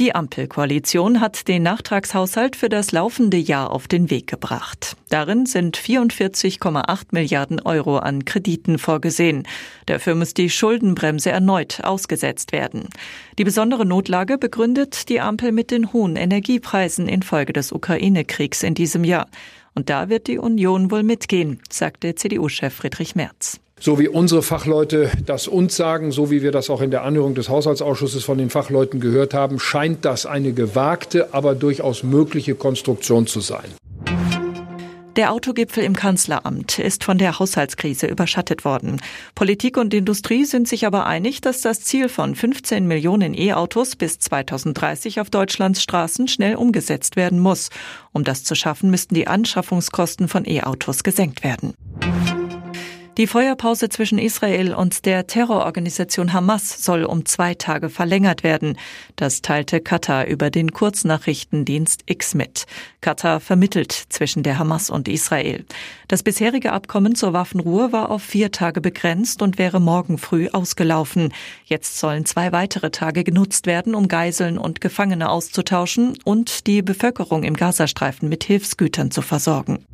Die Ampelkoalition hat den Nachtragshaushalt für das laufende Jahr auf den Weg gebracht. Darin sind 44,8 Milliarden Euro an Krediten vorgesehen. Dafür muss die Schuldenbremse erneut ausgesetzt werden. Die besondere Notlage begründet die Ampel mit den hohen Energiepreisen infolge des Ukraine-Kriegs in diesem Jahr. Und da wird die Union wohl mitgehen, sagte CDU-Chef Friedrich Merz so wie unsere Fachleute das uns sagen, so wie wir das auch in der Anhörung des Haushaltsausschusses von den Fachleuten gehört haben, scheint das eine gewagte, aber durchaus mögliche Konstruktion zu sein. Der Autogipfel im Kanzleramt ist von der Haushaltskrise überschattet worden. Politik und Industrie sind sich aber einig, dass das Ziel von 15 Millionen E-Autos bis 2030 auf Deutschlands Straßen schnell umgesetzt werden muss. Um das zu schaffen, müssten die Anschaffungskosten von E-Autos gesenkt werden. Die Feuerpause zwischen Israel und der Terrororganisation Hamas soll um zwei Tage verlängert werden. Das teilte Katar über den Kurznachrichtendienst X mit. Katar vermittelt zwischen der Hamas und Israel. Das bisherige Abkommen zur Waffenruhe war auf vier Tage begrenzt und wäre morgen früh ausgelaufen. Jetzt sollen zwei weitere Tage genutzt werden, um Geiseln und Gefangene auszutauschen und die Bevölkerung im Gazastreifen mit Hilfsgütern zu versorgen.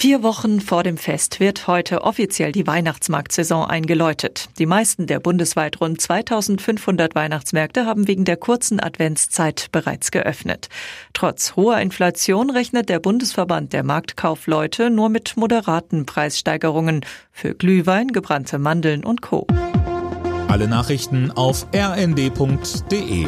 Vier Wochen vor dem Fest wird heute offiziell die Weihnachtsmarktsaison eingeläutet. Die meisten der bundesweit rund 2500 Weihnachtsmärkte haben wegen der kurzen Adventszeit bereits geöffnet. Trotz hoher Inflation rechnet der Bundesverband der Marktkaufleute nur mit moderaten Preissteigerungen für Glühwein, gebrannte Mandeln und Co. Alle Nachrichten auf rnd.de